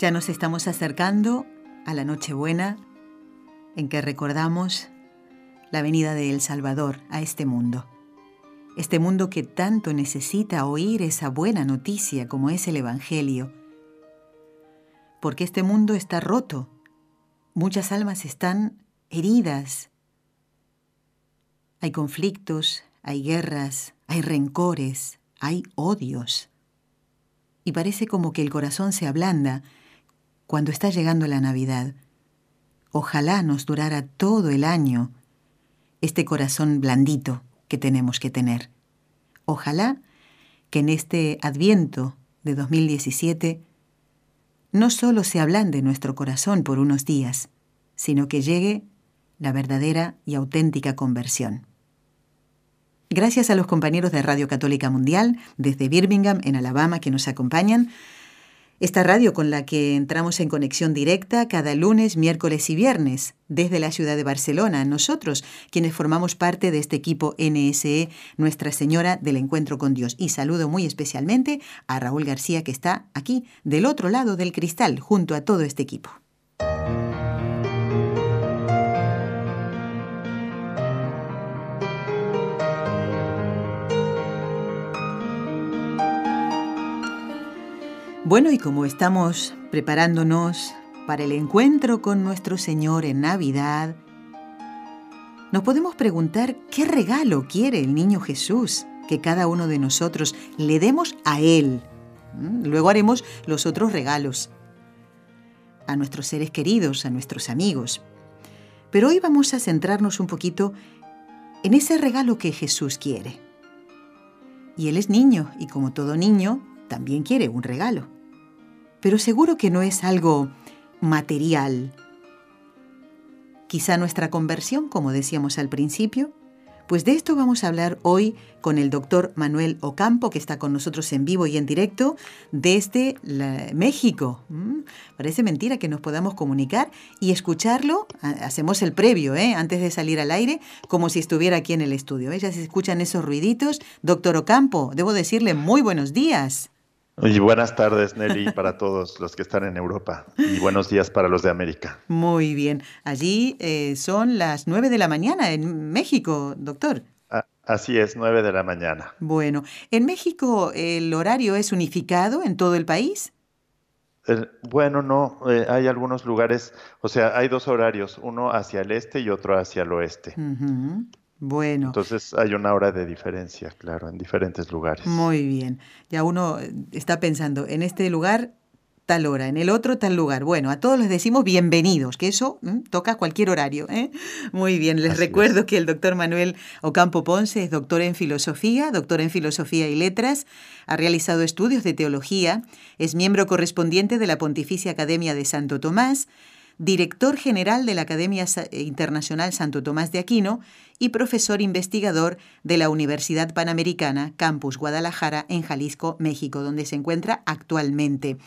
Ya nos estamos acercando a la Nochebuena en que recordamos la venida de El Salvador a este mundo. Este mundo que tanto necesita oír esa buena noticia como es el Evangelio. Porque este mundo está roto. Muchas almas están heridas. Hay conflictos, hay guerras, hay rencores, hay odios. Y parece como que el corazón se ablanda cuando está llegando la Navidad. Ojalá nos durara todo el año este corazón blandito que tenemos que tener. Ojalá que en este adviento de 2017 no solo se ablande nuestro corazón por unos días, sino que llegue la verdadera y auténtica conversión. Gracias a los compañeros de Radio Católica Mundial desde Birmingham, en Alabama, que nos acompañan, esta radio con la que entramos en conexión directa cada lunes, miércoles y viernes desde la ciudad de Barcelona, nosotros quienes formamos parte de este equipo NSE, Nuestra Señora del Encuentro con Dios. Y saludo muy especialmente a Raúl García que está aquí del otro lado del cristal junto a todo este equipo. Bueno, y como estamos preparándonos para el encuentro con nuestro Señor en Navidad, nos podemos preguntar qué regalo quiere el niño Jesús que cada uno de nosotros le demos a Él. ¿Mm? Luego haremos los otros regalos a nuestros seres queridos, a nuestros amigos. Pero hoy vamos a centrarnos un poquito en ese regalo que Jesús quiere. Y Él es niño y como todo niño, también quiere un regalo pero seguro que no es algo material. Quizá nuestra conversión, como decíamos al principio, pues de esto vamos a hablar hoy con el doctor Manuel Ocampo, que está con nosotros en vivo y en directo desde México. Mm, parece mentira que nos podamos comunicar y escucharlo. Hacemos el previo, ¿eh? antes de salir al aire, como si estuviera aquí en el estudio. ¿eh? Ya se escuchan esos ruiditos. Doctor Ocampo, debo decirle muy buenos días. Y buenas tardes, Nelly, para todos los que están en Europa. Y buenos días para los de América. Muy bien. Allí eh, son las nueve de la mañana en México, doctor. así es, nueve de la mañana. Bueno, ¿en México el horario es unificado en todo el país? bueno, no, eh, hay algunos lugares, o sea, hay dos horarios, uno hacia el este y otro hacia el oeste. Bueno. Entonces hay una hora de diferencia, claro, en diferentes lugares. Muy bien. Ya uno está pensando, en este lugar tal hora, en el otro tal lugar. Bueno, a todos les decimos bienvenidos, que eso toca cualquier horario. ¿eh? Muy bien, les recuerdo que el doctor Manuel Ocampo Ponce es doctor en filosofía, doctor en filosofía y letras, ha realizado estudios de teología, es miembro correspondiente de la Pontificia Academia de Santo Tomás, director general de la Academia Internacional Santo Tomás de Aquino y profesor investigador de la Universidad Panamericana, Campus Guadalajara, en Jalisco, México, donde se encuentra actualmente.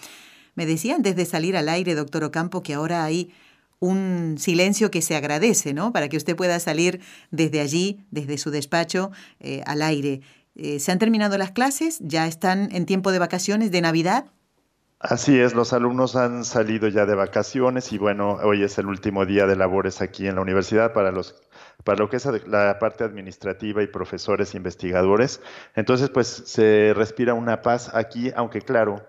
Me decía antes de salir al aire, doctor Ocampo, que ahora hay un silencio que se agradece, ¿no? Para que usted pueda salir desde allí, desde su despacho, eh, al aire. Eh, ¿Se han terminado las clases? ¿Ya están en tiempo de vacaciones de Navidad? Así es, los alumnos han salido ya de vacaciones y bueno, hoy es el último día de labores aquí en la universidad para los para lo que es la parte administrativa y profesores investigadores. Entonces, pues se respira una paz aquí, aunque claro,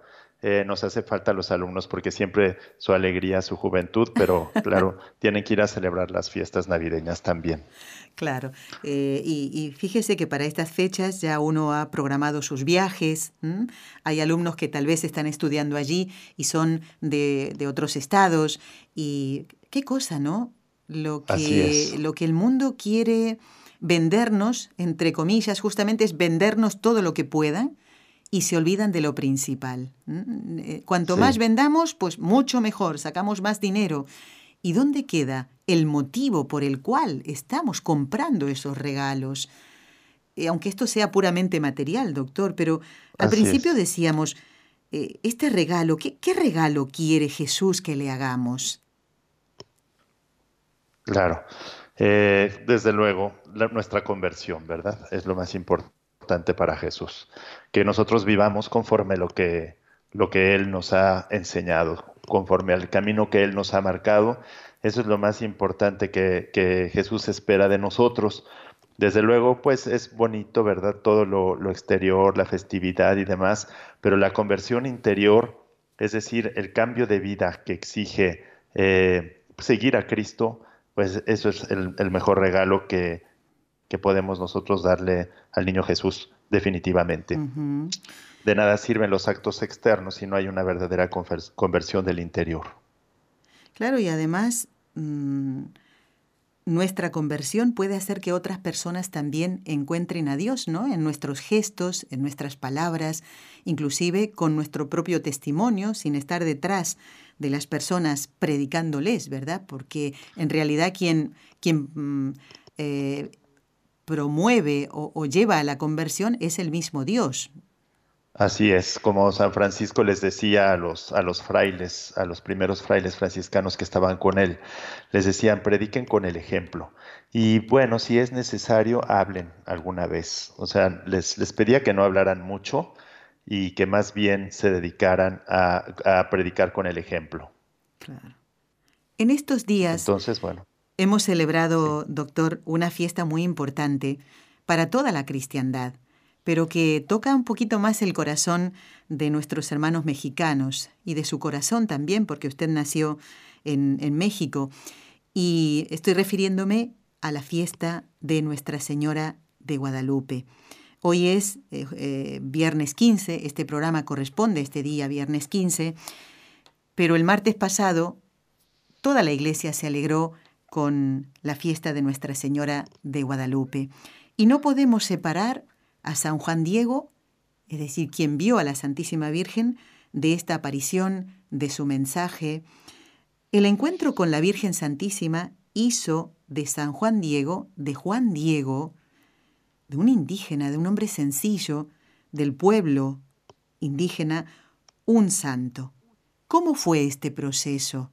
eh, nos hace falta a los alumnos porque siempre su alegría, su juventud, pero claro, tienen que ir a celebrar las fiestas navideñas también. Claro, eh, y, fíjese que para estas fechas ya uno ha programado sus viajes, hay alumnos que tal vez están estudiando allí y son de, de otros estados, y qué cosa, ¿no? Lo que, lo que el mundo quiere vendernos, entre comillas, justamente es vendernos todo lo que puedan y se olvidan de lo principal. Eh, cuanto más vendamos, pues mucho mejor, sacamos más dinero. ¿Y dónde queda el motivo por el cual estamos comprando esos regalos? Eh, aunque esto sea puramente material, doctor, pero al principio decíamos, eh, este regalo, ¿qué, regalo quiere Jesús que le hagamos? Claro, desde luego, nuestra conversión, ¿verdad? Es lo más importante para Jesús, que nosotros vivamos conforme lo que, lo que Él nos ha enseñado, conforme al camino que Él nos ha marcado. Eso es lo más importante que, que Jesús espera de nosotros. Desde luego, pues es bonito, ¿verdad? Todo lo, lo, exterior, la festividad y demás, pero la conversión interior, es decir, el cambio de vida que exige eh, seguir a Cristo, pues eso es el mejor regalo que, que podemos nosotros darle al niño Jesús, definitivamente. De nada sirven los actos externos si no hay una verdadera conversión del interior. Claro, y además mm, nuestra conversión puede hacer que otras personas también encuentren a Dios, ¿no? En nuestros gestos, en nuestras palabras, inclusive con nuestro propio testimonio, sin estar detrás de las personas predicándoles, ¿verdad? Porque en realidad quien, quien mm, eh, promueve o, lleva a la conversión es el mismo Dios. Así es, como San Francisco les decía a los, a los frailes, a los primeros frailes franciscanos que estaban con él, les decían, prediquen con el ejemplo. Y bueno, si es necesario, hablen alguna vez. O sea, les, les pedía que no hablaran mucho y que más bien se dedicaran a, a predicar con el ejemplo. Claro. En estos días. Entonces, bueno. Hemos celebrado, doctor, una fiesta muy importante para toda la cristiandad, pero que toca un poquito más el corazón de nuestros hermanos mexicanos y de su corazón también, porque usted nació en, México. Y estoy refiriéndome a la fiesta de Nuestra Señora de Guadalupe. Hoy es eh, eh, viernes 15, este programa corresponde este día, viernes 15, pero el martes pasado toda la iglesia se alegró con la fiesta de Nuestra Señora de Guadalupe. Y no podemos separar a San Juan Diego, es decir, quien vio a la Santísima Virgen, de esta aparición, de su mensaje. El encuentro con la Virgen Santísima hizo de San Juan Diego, de Juan Diego, de un indígena, de un hombre sencillo, del pueblo indígena, un santo. ¿Cómo fue este proceso?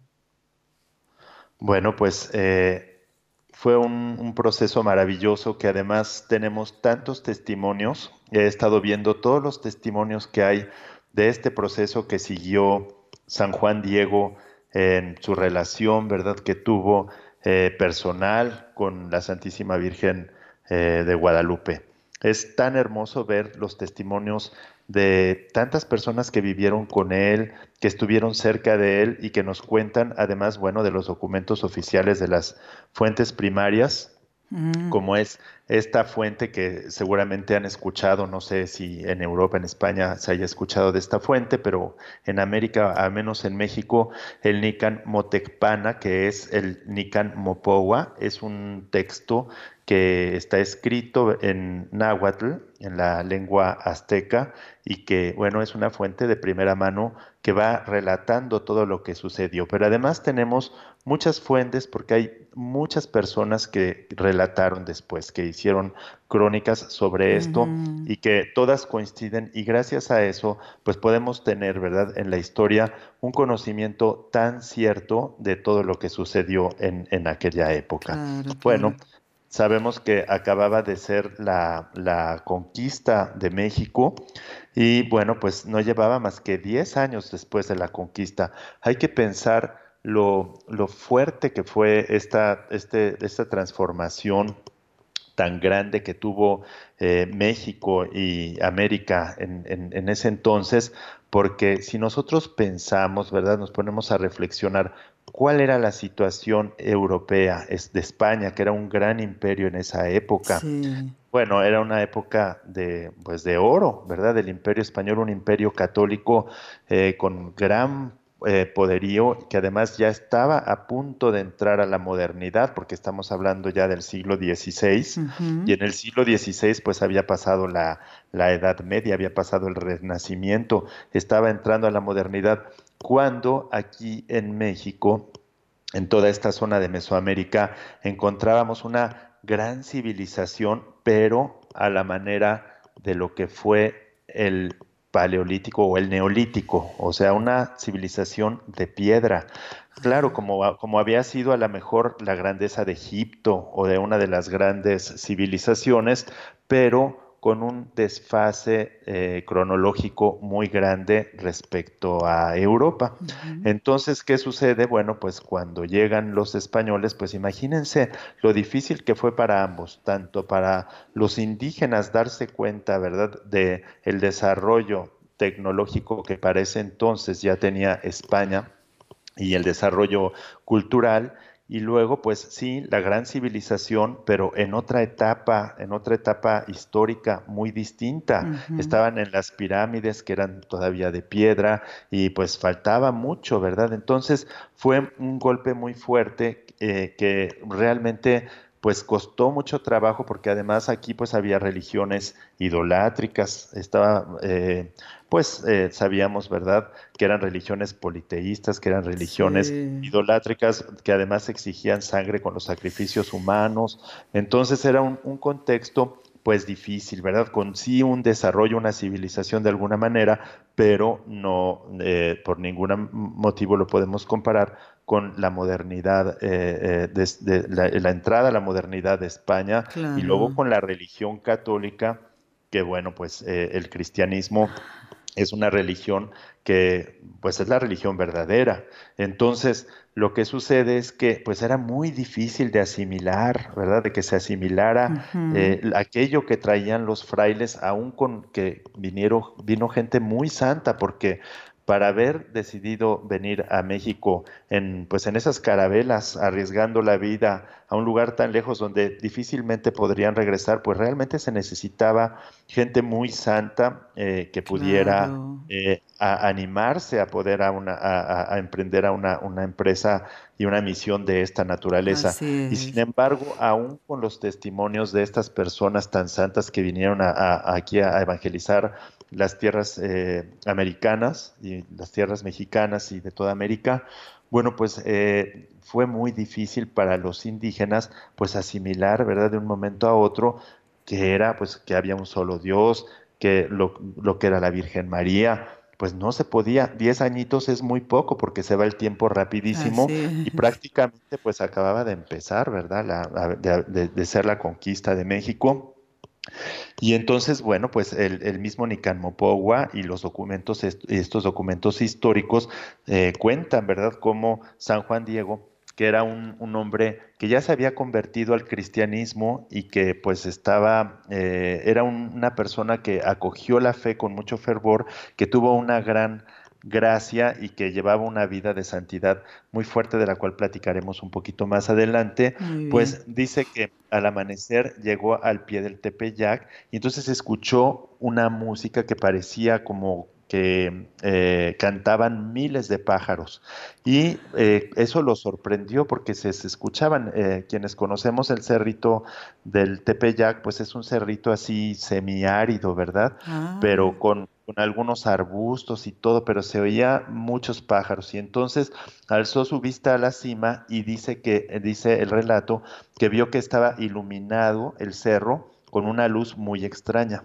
Bueno, pues eh, fue un, proceso maravilloso que además tenemos tantos testimonios. He estado viendo todos los testimonios que hay de este proceso que siguió San Juan Diego en su relación, ¿verdad?, que tuvo eh, personal con la Santísima Virgen eh, de Guadalupe. Es tan hermoso ver los testimonios de tantas personas que vivieron con él, que estuvieron cerca de él y que nos cuentan, además, bueno, de los documentos oficiales de las fuentes primarias, mm. como es esta fuente que seguramente han escuchado, no sé si en Europa, en España se haya escuchado de esta fuente, pero en América, al menos en México, el Nican Motecpana, que es el Nican Mopowa, es un texto que está escrito en náhuatl, en la lengua azteca, y que, bueno, es una fuente de primera mano que va relatando todo lo que sucedió. Pero además tenemos muchas fuentes porque hay muchas personas que relataron después, que hicieron crónicas sobre esto y que todas coinciden y gracias a eso pues podemos tener, ¿verdad?, en la historia un conocimiento tan cierto de todo lo que sucedió en, en aquella época. Bueno, Sabemos que acababa de ser la, conquista de México y bueno, pues no llevaba más que 10 años después de la conquista. Hay que pensar lo, fuerte que fue esta, este, esta transformación tan grande que tuvo eh, México y América en, en, ese entonces, porque si nosotros pensamos, ¿verdad? Nos ponemos a reflexionar cuál era la situación europea de España, que era un gran imperio en esa época. Bueno, era una época de, pues de oro, ¿verdad? Del imperio español, un imperio católico eh, con gran eh, poderío que además ya estaba a punto de entrar a la modernidad, porque estamos hablando ya del siglo XVI, y en el siglo XVI pues había pasado la, la Edad Media, había pasado el Renacimiento, estaba entrando a la modernidad, cuando aquí en México, en toda esta zona de Mesoamérica, encontrábamos una gran civilización, pero a la manera de lo que fue el paleolítico o el neolítico, o sea, una civilización de piedra. Claro, como, como había sido a lo mejor la grandeza de Egipto o de una de las grandes civilizaciones, pero con un desfase eh, cronológico muy grande respecto a Europa. Entonces, ¿qué sucede? Bueno, pues cuando llegan los españoles, pues imagínense lo difícil que fue para ambos, tanto para los indígenas darse cuenta, ¿verdad?, de el desarrollo tecnológico que para ese entonces ya tenía España y el desarrollo cultural, y luego, pues sí, la gran civilización, pero en otra etapa, en otra etapa histórica muy distinta. Estaban en las pirámides que eran todavía de piedra y pues faltaba mucho, ¿verdad? Entonces fue un golpe muy fuerte eh, que realmente pues costó mucho trabajo porque además aquí pues había religiones idolátricas, estaba eh, pues eh, sabíamos, ¿verdad?, que eran religiones politeístas, que eran religiones idolátricas, que además exigían sangre con los sacrificios humanos. Entonces era un, contexto pues difícil, ¿verdad? Con sí un desarrollo, una civilización de alguna manera, pero no eh, por ningún motivo lo podemos comparar con la modernidad, eh, de, la, entrada a la modernidad de España y luego con la religión católica, que bueno, pues el cristianismo es una religión que pues es la religión verdadera. Entonces, lo que sucede es que pues era muy difícil de asimilar, ¿verdad? De que se asimilara eh, aquello que traían los frailes, aún con que vinieron, vino gente muy santa, porque para haber decidido venir a México en, pues en esas carabelas, arriesgando la vida a un lugar tan lejos donde difícilmente podrían regresar, pues realmente se necesitaba gente muy santa eh, que pudiera eh, animarse a poder a, una, a, emprender a una, una, empresa y una misión de esta naturaleza. Y sin embargo, aún con los testimonios de estas personas tan santas que vinieron aquí a evangelizar las tierras eh, americanas y las tierras mexicanas y de toda América, bueno, pues eh, fue muy difícil para los indígenas pues asimilar, ¿verdad?, de un momento a otro que era pues que había un solo Dios, que lo, lo que era la Virgen María, pues no se podía, diez añitos es muy poco porque se va el tiempo rapidísimo y prácticamente pues acababa de empezar, ¿verdad? La, de, de, ser la conquista de México. Y entonces, bueno, pues el, mismo Nican Mopogua y los documentos, estos documentos históricos eh, cuentan, ¿verdad?, cómo San Juan Diego, que era un, hombre que ya se había convertido al cristianismo y que pues estaba, eh, era una persona que acogió la fe con mucho fervor, que tuvo una gran gracia y que llevaba una vida de santidad muy fuerte de la cual platicaremos un poquito más adelante, pues dice que al amanecer llegó al pie del Tepeyac y entonces escuchó una música que parecía como que eh, cantaban miles de pájaros y eh, eso lo sorprendió porque se, escuchaban, eh, quienes conocemos el cerrito del Tepeyac, pues es un cerrito así semiárido, ¿verdad? Ah. Pero con con algunos arbustos y todo, pero se oía muchos pájaros y entonces alzó su vista a la cima y dice que dice el relato que vio que estaba iluminado el cerro con una luz muy extraña.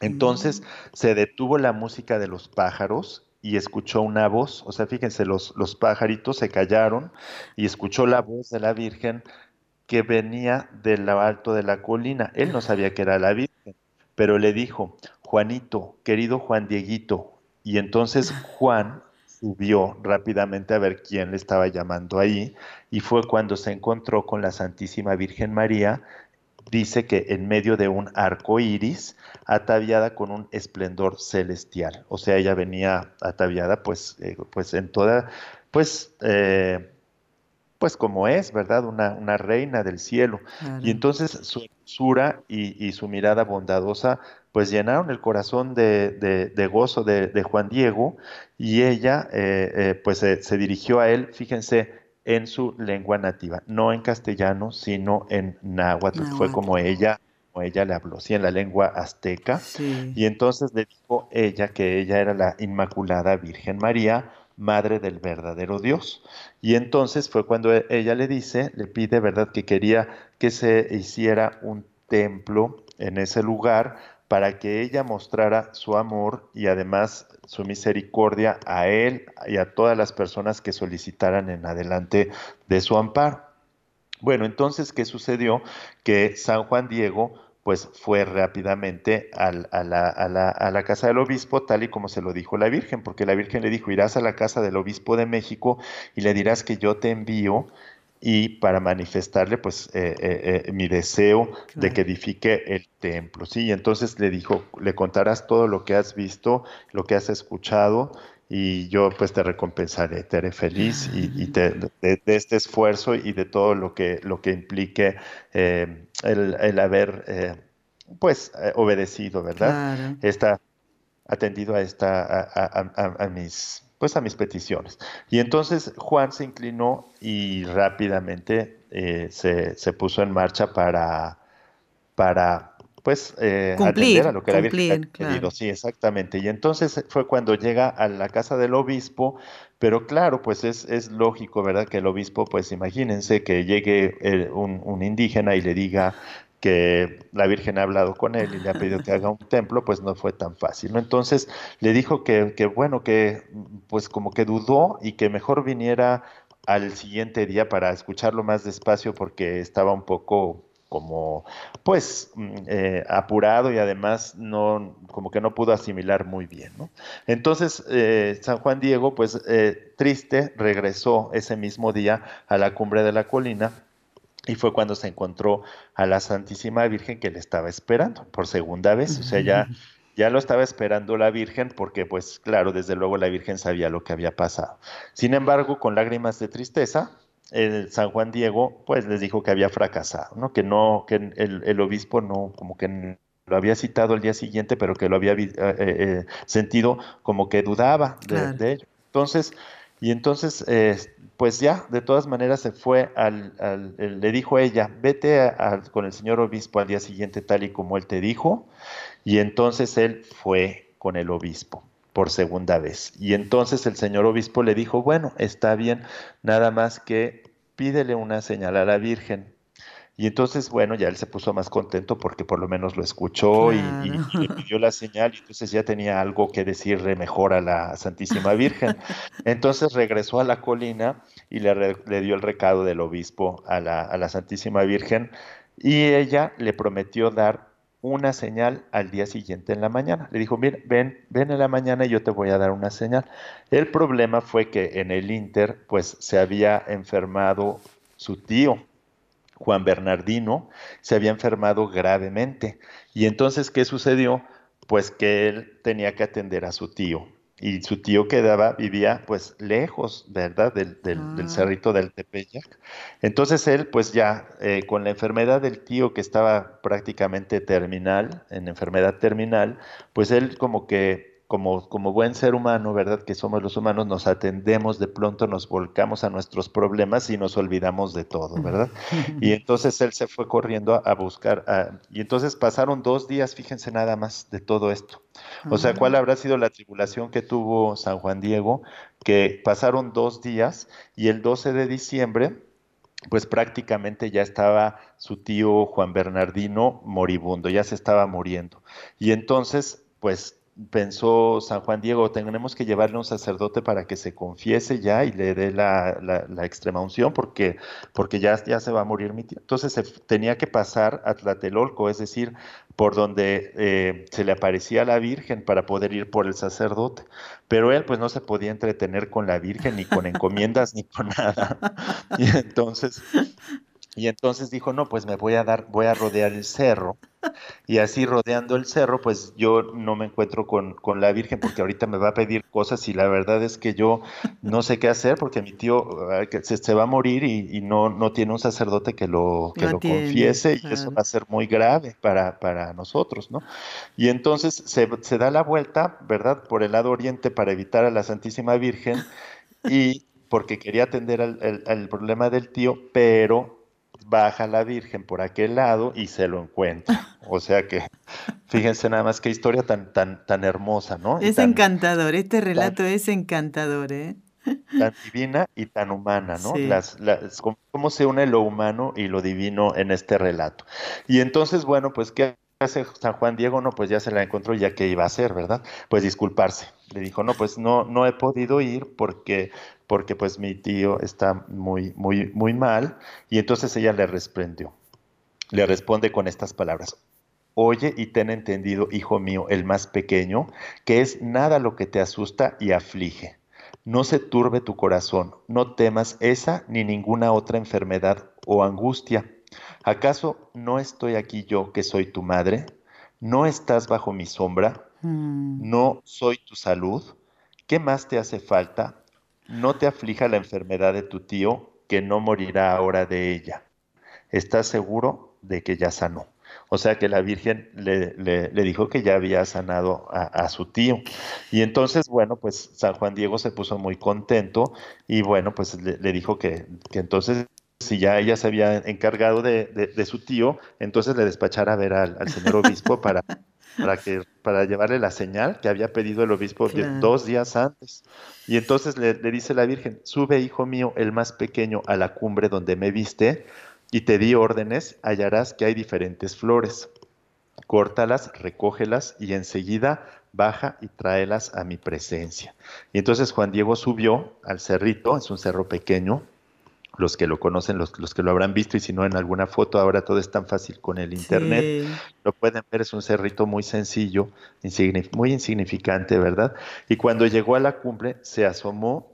Entonces mm. se detuvo la música de los pájaros y escuchó una voz, o sea, fíjense, los, los pajaritos se callaron y escuchó la voz de la Virgen que venía de lo alto de la colina. Él no sabía que era la Virgen, pero le dijo, Juanito, querido Juan Dieguito. Y entonces Juan subió rápidamente a ver quién le estaba llamando ahí y fue cuando se encontró con la Santísima Virgen María. Dice que en medio de un arco iris, ataviada con un esplendor celestial. O sea, ella venía ataviada, pues, eh, pues en toda, pues, eh, pues como es, ¿verdad? Una, una reina del cielo. Y entonces su hermosura y, su mirada bondadosa pues llenaron el corazón de, gozo de, Juan Diego y ella eh, eh, pues se dirigió a él, fíjense, en su lengua nativa, no en castellano, sino en náhuatl. Fue como ella como ella le habló, sí, en la lengua azteca. Y entonces le dijo ella que ella era la Inmaculada Virgen María, madre del verdadero Dios. Y entonces fue cuando ella le dice, le pide, ¿verdad?, que quería que se hiciera un templo en ese lugar para que ella mostrara su amor y además su misericordia a él y a todas las personas que solicitaran en adelante de su amparo. Bueno, entonces, ¿qué sucedió? Que San Juan Diego pues fue rápidamente a, la, casa del obispo, tal y como se lo dijo la Virgen, porque la Virgen le dijo, irás a la casa del obispo de México y le dirás que yo te envío y para manifestarle pues eh, eh, eh, mi deseo de que edifique el templo, ¿sí? Y entonces le dijo, le contarás todo lo que has visto, lo que has escuchado y yo pues te recompensaré, te haré feliz y, de, este esfuerzo y de todo lo que, lo que implique eh, el, haber pues obedecido, ¿verdad? Está atendido a esta, a, mis pues a mis peticiones. Y entonces Juan se inclinó y rápidamente se, se, puso en marcha para, para pues eh, atender a lo que la Virgen pedido. Sí, exactamente. Y entonces fue cuando llega a la casa del obispo, pero claro, pues es, es lógico, ¿verdad? Que el obispo, pues imagínense que llegue eh, un, indígena y le diga que la Virgen ha hablado con él y le ha pedido que haga un templo, pues no fue tan fácil. Entonces le dijo que, que bueno, que pues como que dudó y que mejor viniera al siguiente día para escucharlo más despacio porque estaba un poco como pues mm, eh, apurado y además no como que no pudo asimilar muy bien entonces eh, San Juan Diego pues eh, triste regresó ese mismo día a la cumbre de la colina y fue cuando se encontró a la Santísima Virgen que le estaba esperando por segunda vez o sea ya ya lo estaba esperando la Virgen porque pues claro desde luego la Virgen sabía lo que había pasado sin embargo con lágrimas de tristeza el San Juan Diego, pues les dijo que había fracasado, ¿no? Que no, que el, obispo no, como que lo había citado el día siguiente, pero que lo había eh, eh, eh, sentido como que dudaba de, ello. Entonces, y entonces, pues ya, de todas maneras se fue al, le dijo ella, vete con el señor obispo al día siguiente tal y como él te dijo, y entonces él fue con el obispo por segunda vez. Y entonces el señor obispo le dijo, bueno, está bien, nada más que pídele una señal a la Virgen. Y entonces, bueno, ya él se puso más contento porque por lo menos lo escuchó y, le pidió la señal y entonces ya tenía algo que decirle mejor a la Santísima Virgen. Entonces regresó a la colina y le, le dio el recado del obispo a la, a la Santísima Virgen y ella le prometió dar una señal al día siguiente en la mañana. Le dijo, mira, ven, ven en la mañana y yo te voy a dar una señal. El problema fue que en el Inter, pues se había enfermado su tío, Juan Bernardino, se había enfermado gravemente. Y entonces, ¿qué sucedió? Pues que él tenía que atender a su tío y su tío quedaba, vivía pues lejos, ¿verdad? Del, del, ah. cerrito del Tepeyac. Entonces él pues ya eh, con la enfermedad del tío que estaba prácticamente terminal, en enfermedad terminal, pues él como que como, como buen ser humano, ¿verdad? Que somos los humanos, nos atendemos, de pronto nos volcamos a nuestros problemas y nos olvidamos de todo, ¿verdad? Y entonces él se fue corriendo a, buscar, y entonces pasaron dos días, fíjense nada más, de todo esto. O sea, ¿cuál habrá sido la tribulación que tuvo San Juan Diego? Que pasaron dos días y el 12 de diciembre, pues prácticamente ya estaba su tío Juan Bernardino moribundo, ya se estaba muriendo. Y entonces, pues pensó San Juan Diego, tenemos que llevarle un sacerdote para que se confiese ya y le dé la, la, extrema unción porque, porque ya, ya se va a morir mi tío. Entonces se tenía que pasar a Tlatelolco, es decir, por donde eh, se le aparecía la Virgen para poder ir por el sacerdote. Pero él pues no se podía entretener con la Virgen, ni con encomiendas, ni con nada. Y entonces Y entonces dijo, no, pues me voy a dar, voy a rodear el cerro. Y así rodeando el cerro, pues yo no me encuentro con, con, la Virgen porque ahorita me va a pedir cosas y la verdad es que yo no sé qué hacer porque mi tío se, se va a morir y, no, no tiene un sacerdote que lo, que lo confiese y eso va a ser muy grave para, para nosotros, ¿no? Y entonces se, se da la vuelta, ¿verdad? Por el lado oriente para evitar a la Santísima Virgen y porque quería atender al, al problema del tío, pero baja la Virgen por aquel lado y se lo encuentra. O sea que, fíjense nada más qué historia tan, tan, tan hermosa, ¿no? Es encantador, este relato es encantador, ¿eh? Tan divina y tan humana, ¿no? Las, cómo se une lo humano y lo divino en este relato. Y entonces, bueno, pues, ¿qué hace San Juan Diego? No, pues ya se la encontró, ya que iba a hacer, ¿verdad? Pues disculparse. Le dijo, no, pues no, no he podido ir porque porque pues mi tío está muy, muy, muy mal. Y entonces ella le respondió, le responde con estas palabras. Oye y ten entendido, hijo mío, el más pequeño, que es nada lo que te asusta y aflige. No se turbe tu corazón, no temas esa ni ninguna otra enfermedad o angustia. ¿Acaso no estoy aquí yo que soy tu madre? ¿No estás bajo mi sombra? Mm. ¿No soy tu salud? ¿Qué más te hace falta? No te aflija la enfermedad de tu tío, que no morirá ahora de ella. ¿Estás seguro de que ya sanó? O sea que la Virgen le, dijo que ya había sanado a, su tío. Y entonces, bueno, pues San Juan Diego se puso muy contento y bueno, pues le, dijo que, entonces si ya ella se había encargado de, su tío, entonces le despachara a ver al señor obispo para para, que, para llevarle la señal que había pedido el obispo dos días antes. Y entonces le, dice la Virgen, sube, hijo mío, el más pequeño, a la cumbre donde me viste, y te di órdenes, hallarás que hay diferentes flores. Córtalas, recógelas, y enseguida baja y tráelas a mi presencia. Y entonces Juan Diego subió al cerrito, es un cerro pequeño, los que lo conocen, los, los, que lo habrán visto, y si no en alguna foto, ahora todo es tan fácil con el internet. Lo pueden ver, es un cerrito muy sencillo, muy insignificante, ¿verdad? Y cuando llegó a la cumbre, se asomó,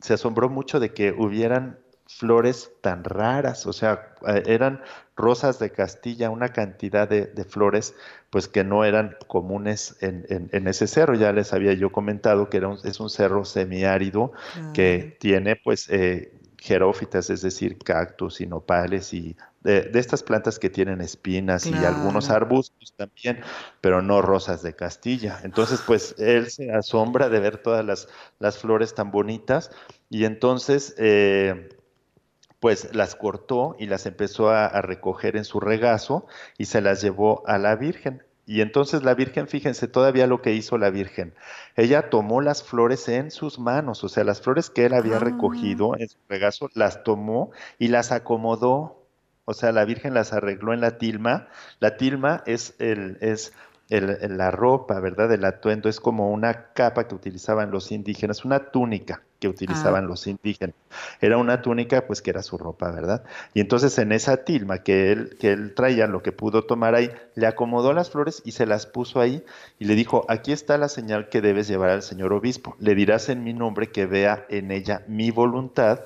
se asombró mucho de que hubieran flores tan raras, o sea, eh, eran rosas de Castilla, una cantidad de, flores, pues que no eran comunes en, en, ese cerro. Ya les había yo comentado que era es un cerro semiárido que tiene, pues, eh, jerófitas, es decir, cactus y nopales y de, estas plantas que tienen espinas y algunos arbustos también, pero no rosas de Castilla. Entonces, pues él se asombra de ver todas las, las flores tan bonitas y entonces, eh, pues las cortó y las empezó a recoger en su regazo y se las llevó a la Virgen. Y entonces la Virgen, fíjense todavía lo que hizo la Virgen. Ella tomó las flores en sus manos, o sea, las flores que él había ah. recogido en su regazo, las tomó y las acomodó. O sea, la Virgen las arregló en la tilma. La tilma es el, es la ropa, ¿verdad? El atuendo es como una capa que utilizaban los indígenas, una túnica que utilizaban ah. los indígenas. Era una túnica, pues que era su ropa, ¿verdad? Y entonces en esa tilma que él, que él traía, lo que pudo tomar ahí, le acomodó las flores y se las puso ahí y le dijo, aquí está la señal que debes llevar al señor obispo. Le dirás en mi nombre que vea en ella mi voluntad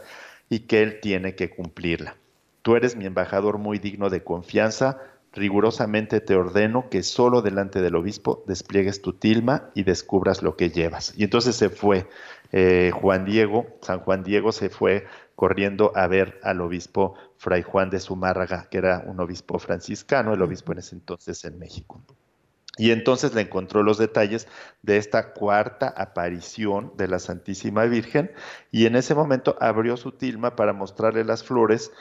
y que él tiene que cumplirla. Tú eres mi embajador muy digno de confianza, rigurosamente te ordeno que solo delante del obispo despliegues tu tilma y descubras lo que llevas. Y entonces se fue eh, Juan Diego, San Juan Diego se fue corriendo a ver al obispo Fray Juan de Zumárraga, que era un obispo franciscano, el obispo en ese entonces en México. Y entonces le encontró los detalles de esta cuarta aparición de la Santísima Virgen y en ese momento abrió su tilma para mostrarle las flores,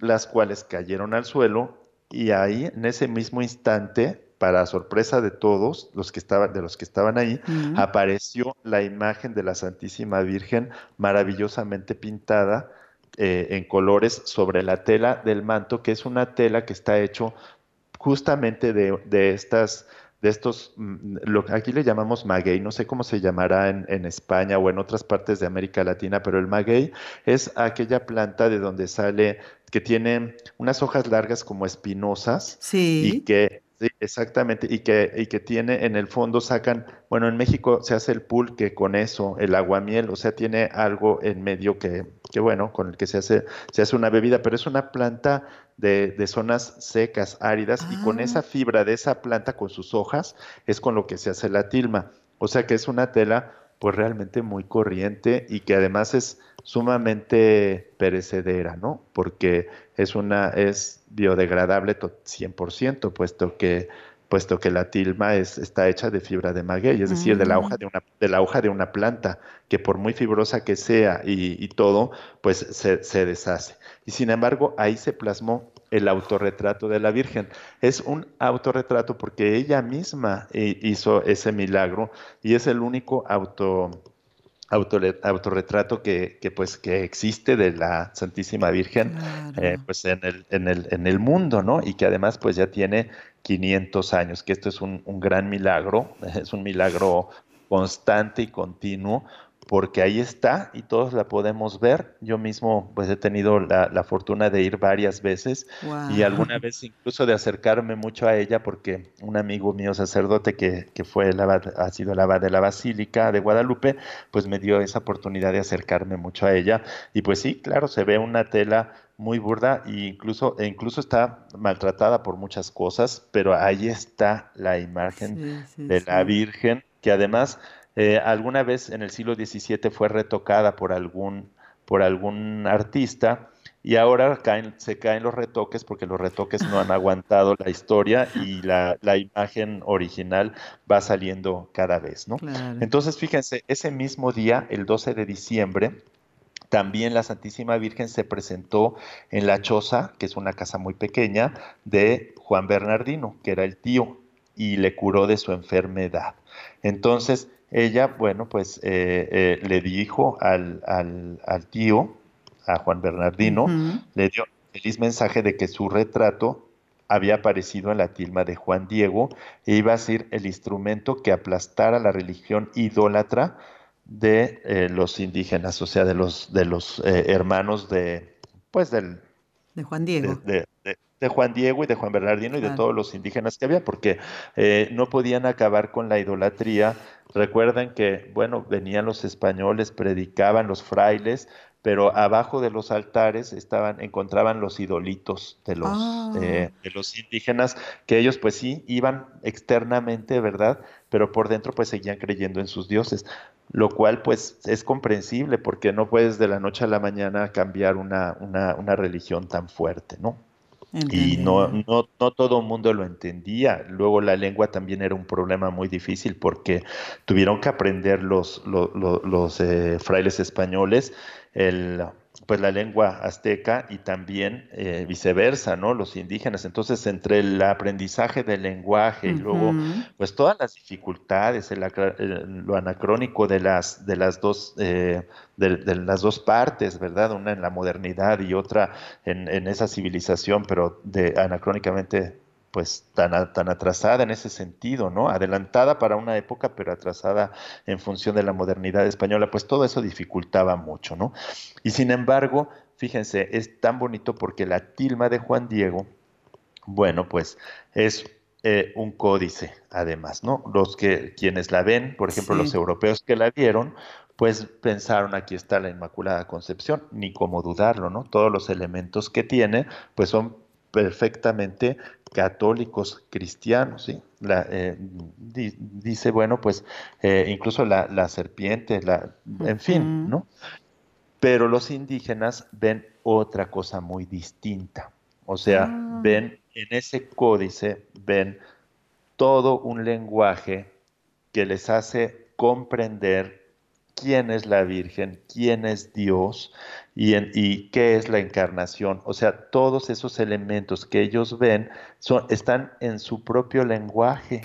las cuales cayeron al suelo y ahí, en ese mismo instante, para sorpresa de todos los que estaban, de los que estaban ahí, apareció la imagen de la Santísima Virgen maravillosamente pintada eh, en colores sobre la tela del manto, que es una tela que está hecho justamente de, estas de estos, mm, lo, aquí le llamamos maguey, no sé cómo se llamará en, en, España o en otras partes de América Latina, pero el maguey es aquella planta de donde sale que tiene unas hojas largas como espinosas sí. y que exactamente y que y que tiene en el fondo sacan bueno en México se hace el pulque con eso el aguamiel o sea tiene algo en medio que que bueno, con el que se hace, se hace una bebida, pero es una planta de, zonas secas, áridas, y con esa ah. fibra de esa planta, con sus hojas, es con lo que se hace la tilma. O sea que es una tela pues realmente muy corriente y que además es sumamente perecedera, ¿no? Porque es una es biodegradable 100%, puesto que puesto que la tilma es, está hecha de fibra de maguey, es decir, de la hoja mm. de una, de la hoja de una planta, que por muy fibrosa que sea y, todo, pues se, se, deshace. Y sin embargo, ahí se plasmó el autorretrato de la Virgen. Es un autorretrato porque ella misma hizo ese milagro y es el único auto autorretrato que, que, pues que existe de la Santísima Virgen eh, pues en el, en, el, en el mundo, ¿no? Y que además pues ya tiene 500 años, que esto es un, un gran milagro, es un milagro constante y continuo, porque ahí está y todos la podemos ver. Yo mismo pues he tenido la, fortuna de ir varias veces y alguna vez incluso de acercarme mucho a ella porque un amigo mío sacerdote que, que fue el ha sido el abad de la Basílica de Guadalupe, pues me dio esa oportunidad de acercarme mucho a ella. Y pues sí, claro, se ve una tela muy burda e incluso, e incluso está maltratada por muchas cosas, pero ahí está la imagen de la Virgen que además eh, alguna vez en el siglo XVII fue retocada por algún, por algún artista y ahora caen, se caen los retoques porque los retoques no han aguantado la historia y la, imagen original va saliendo cada vez, ¿no? Entonces, fíjense, ese mismo día, el 12 de diciembre, también la Santísima Virgen se presentó en la choza, que es una casa muy pequeña, de Juan Bernardino, que era el tío, y le curó de su enfermedad. Entonces, ella, bueno, pues eh, eh, le dijo al, al, tío, a Juan Bernardino, le dio feliz mensaje de que su retrato había aparecido en la tilma de Juan Diego e iba a ser el instrumento que aplastara la religión idólatra de eh, los indígenas, o sea, de los, de los hermanos de, pues del... De Juan Diego de Juan Diego y de Juan Bernardino y de todos los indígenas que había, porque eh, no podían acabar con la idolatría. Recuerden que, bueno, venían los españoles, predicaban los frailes, pero abajo de los altares estaban, encontraban los idolitos de los, ah. eh, de los indígenas, que ellos pues sí iban externamente, ¿verdad? Pero por dentro pues seguían creyendo en sus dioses, lo cual pues es comprensible porque no puedes de la noche a la mañana cambiar una, una, una religión tan fuerte, ¿no? Y no, no, no todo el mundo lo entendía. Luego la lengua también era un problema muy difícil porque tuvieron que aprender los, los, los, eh, frailes españoles el, pues la lengua azteca y también eh, viceversa, ¿no? Los indígenas. Entonces, entre el aprendizaje del lenguaje y luego, pues todas las dificultades, el, lo anacrónico de las, de las dos, eh, de, las dos partes, ¿verdad? Una en la modernidad y otra en, en esa civilización, pero de anacrónicamente pues tan, tan atrasada en ese sentido, ¿no? Adelantada para una época, pero atrasada en función de la modernidad española, pues todo eso dificultaba mucho, ¿no? Y sin embargo, fíjense, es tan bonito porque la tilma de Juan Diego, bueno, pues es eh, un códice, además, ¿no? Los que quienes la ven, por ejemplo, los europeos que la vieron, pues pensaron aquí está la Inmaculada Concepción, ni cómo dudarlo, ¿no? Todos los elementos que tiene, pues son perfectamente católicos cristianos, ¿sí? La, eh, dice, bueno, pues eh, incluso la, serpiente, la, en fin, ¿no? Pero los indígenas ven otra cosa muy distinta. O sea, ah. ven en ese códice, ven todo un lenguaje que les hace comprender quién es la Virgen, quién es Dios y, y, qué es la encarnación. O sea, todos esos elementos que ellos ven son, están en su propio lenguaje.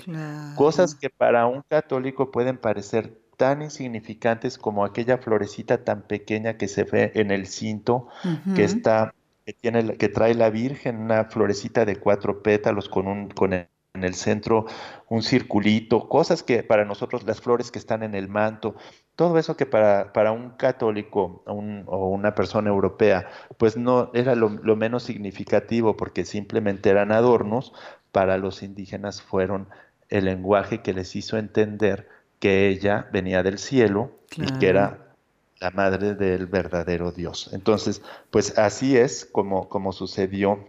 Cosas que para un católico pueden parecer tan insignificantes como aquella florecita tan pequeña que se ve en el cinto que está que tiene que trae la Virgen, una florecita de cuatro pétalos con un con el en el centro un circulito, cosas que para nosotros las flores que están en el manto, todo eso que para, para un católico o una persona europea, pues no era lo, menos significativo porque simplemente eran adornos, para los indígenas fueron el lenguaje que les hizo entender que ella venía del cielo y que era la madre del verdadero Dios. Entonces, pues así es como, como sucedió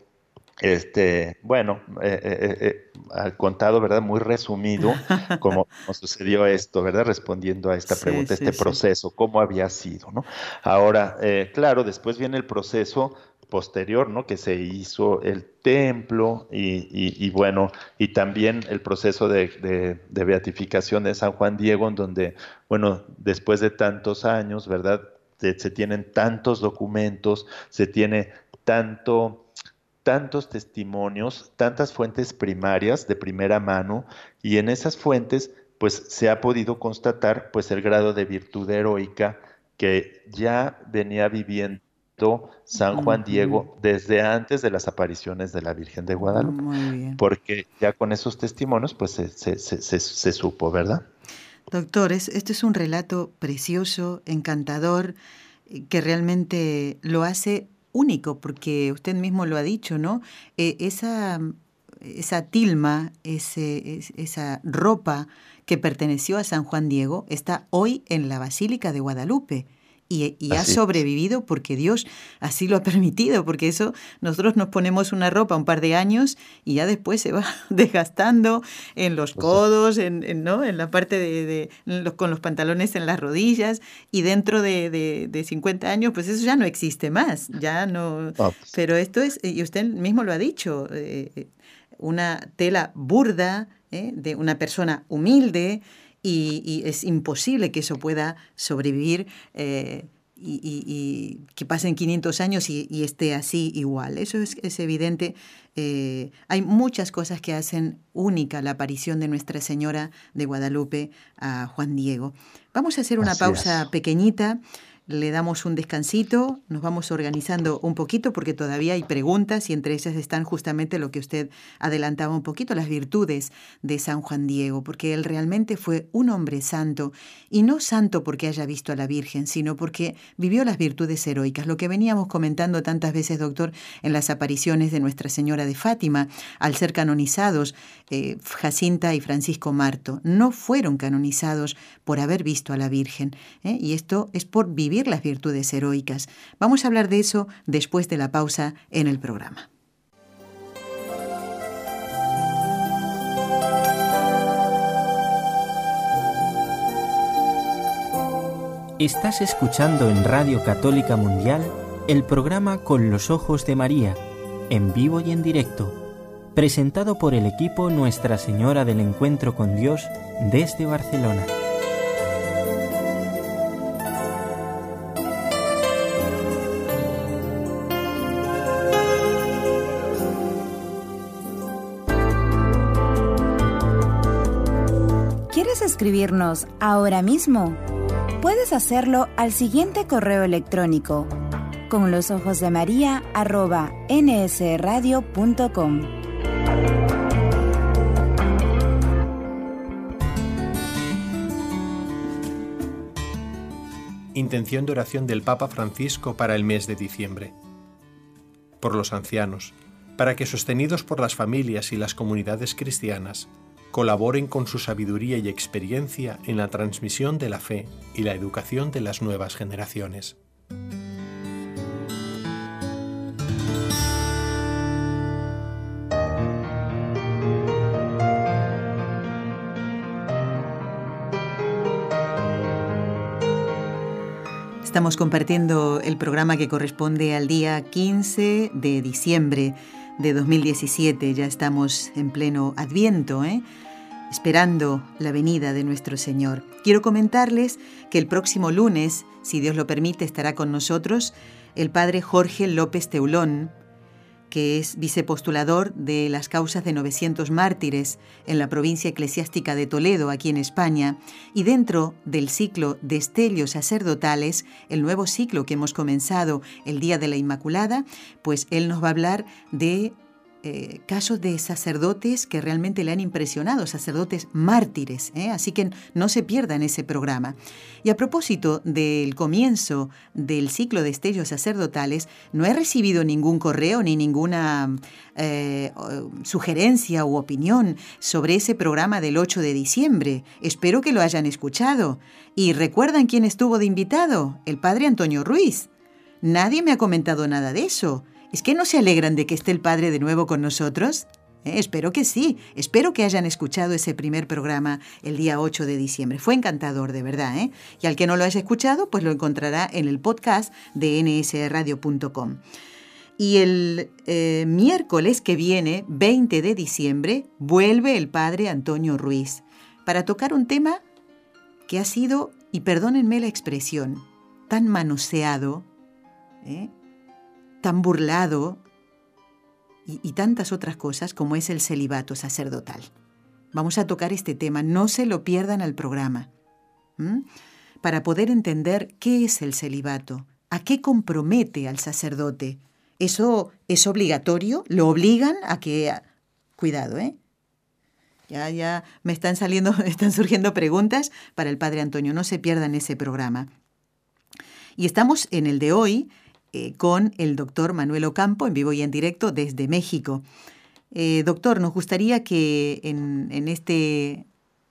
este, bueno, eh, eh, eh, contado, ¿verdad? Muy resumido, como, sucedió esto, ¿verdad? Respondiendo a esta pregunta, este proceso, cómo había sido, ¿no? Ahora, claro, después viene el proceso posterior, ¿no? Que se hizo el templo y, bueno, y también el proceso de, beatificación de San Juan Diego, en donde, bueno, después de tantos años, ¿verdad? se tienen tantos documentos, se tiene tanto tantos testimonios, tantas fuentes primarias de primera mano y en esas fuentes pues se ha podido constatar pues el grado de virtud heroica que ya venía viviendo San Juan Diego desde antes de las apariciones de la Virgen de Guadalupe. Porque ya con esos testimonios pues se, se, supo, ¿verdad? Doctores, este es un relato precioso, encantador, que realmente lo hace único, porque usted mismo lo ha dicho, ¿no? Eh, esa, esa tilma, ese, esa ropa que perteneció a San Juan Diego está hoy en la Basílica de Guadalupe y, ha sobrevivido porque Dios así lo ha permitido, porque eso nosotros nos ponemos una ropa un par de años y ya después se va desgastando en los codos, en, ¿no? en la parte de, los, con los pantalones en las rodillas y dentro de, de, 50 años pues eso ya no existe más, ya no... Ah, pues. Pero esto es, y usted mismo lo ha dicho, eh, una tela burda ¿eh? de una persona humilde, y, es imposible que eso pueda sobrevivir. Eh, y, que pasen 500 años y, esté así igual. Eso es, evidente. Eh, hay muchas cosas que hacen única la aparición de Nuestra Señora de Guadalupe a Juan Diego. Vamos a hacer una pausa pequeñita le damos un descansito, nos vamos organizando un poquito porque todavía hay preguntas y entre ellas están justamente lo que usted adelantaba un poquito, las virtudes de San Juan Diego, porque él realmente fue un hombre santo y no santo porque haya visto a la Virgen, sino porque vivió las virtudes heroicas, lo que veníamos comentando tantas veces, doctor, en las apariciones de Nuestra Señora de Fátima, al ser canonizados eh, Jacinta y Francisco Marto, no fueron canonizados por haber visto a la Virgen, ¿eh? y esto es por vivir las virtudes heroicas. Vamos a hablar de eso después de la pausa en el programa. Estás escuchando en Radio Católica Mundial el programa Con los Ojos de María, en vivo y en directo, presentado por el equipo Nuestra Señora del Encuentro con Dios desde Barcelona. Escribirnos ahora mismo? Puedes hacerlo al siguiente correo electrónico con los ojos de María nsradio.com. Intención de oración del Papa Francisco para el mes de diciembre. Por los ancianos, para que sostenidos por las familias y las comunidades cristianas, colaboren con su sabiduría y experiencia en la transmisión de la fe y la educación de las nuevas generaciones. Estamos compartiendo el programa que corresponde al día 15 de diciembre de 2017. Ya estamos en pleno adviento, ¿eh? esperando la venida de nuestro Señor. Quiero comentarles que el próximo lunes, si Dios lo permite, estará con nosotros el Padre Jorge López Teulón, que es vicepostulador de las causas de 900 mártires en la provincia eclesiástica de Toledo, aquí en España, y dentro del ciclo de Estelios Sacerdotales, el nuevo ciclo que hemos comenzado el Día de la Inmaculada, pues él nos va a hablar de eh, casos de sacerdotes que realmente le han impresionado, sacerdotes mártires, ¿eh? así que no se pierdan ese programa. Y a propósito del comienzo del ciclo de estellos sacerdotales, no he recibido ningún correo ni ninguna eh, sugerencia u opinión sobre ese programa del 8 de diciembre. Espero que lo hayan escuchado. ¿Y recuerdan quién estuvo de invitado? El padre Antonio Ruiz. Nadie me ha comentado nada de eso. ¿Es que no se alegran de que esté el Padre de nuevo con nosotros? Eh, espero que sí, espero que hayan escuchado ese primer programa el día 8 de diciembre. Fue encantador, de verdad. ¿eh? Y al que no lo haya escuchado, pues lo encontrará en el podcast de nsradio.com. Y el eh, miércoles que viene, 20 de diciembre, vuelve el Padre Antonio Ruiz para tocar un tema que ha sido, y perdónenme la expresión, tan manoseado, ¿eh? Tan burlado y, tantas otras cosas como es el celibato sacerdotal. Vamos a tocar este tema, no se lo pierdan al programa. Para poder entender qué es el celibato, a qué compromete al sacerdote. ¿Eso es obligatorio? ¿Lo obligan a que... Cuidado, ¿eh? Ya, ya me están saliendo, están surgiendo preguntas para el Padre Antonio. No se pierdan ese programa. Y estamos en el de hoy, eh, con el doctor Manuel Ocampo en vivo y en directo desde México. Eh, doctor, nos gustaría que en, este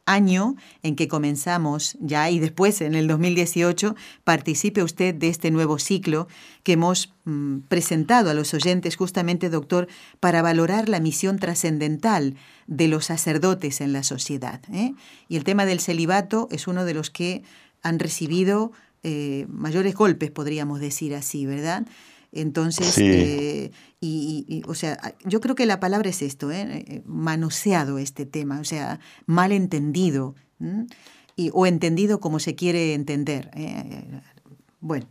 año en que comenzamos ya y después en el 2018 participe usted de este nuevo ciclo que hemos mm, presentado a los oyentes justamente, doctor, para valorar la misión trascendental de los sacerdotes en la sociedad. ¿eh? Y el tema del celibato es uno de los que han recibido eh, mayores golpes, podríamos decir así, ¿verdad? Entonces, eh, y, o sea, yo creo que la palabra es esto, ¿eh? manoseado este tema, o sea, mal entendido, y, o entendido como se quiere entender. Bueno,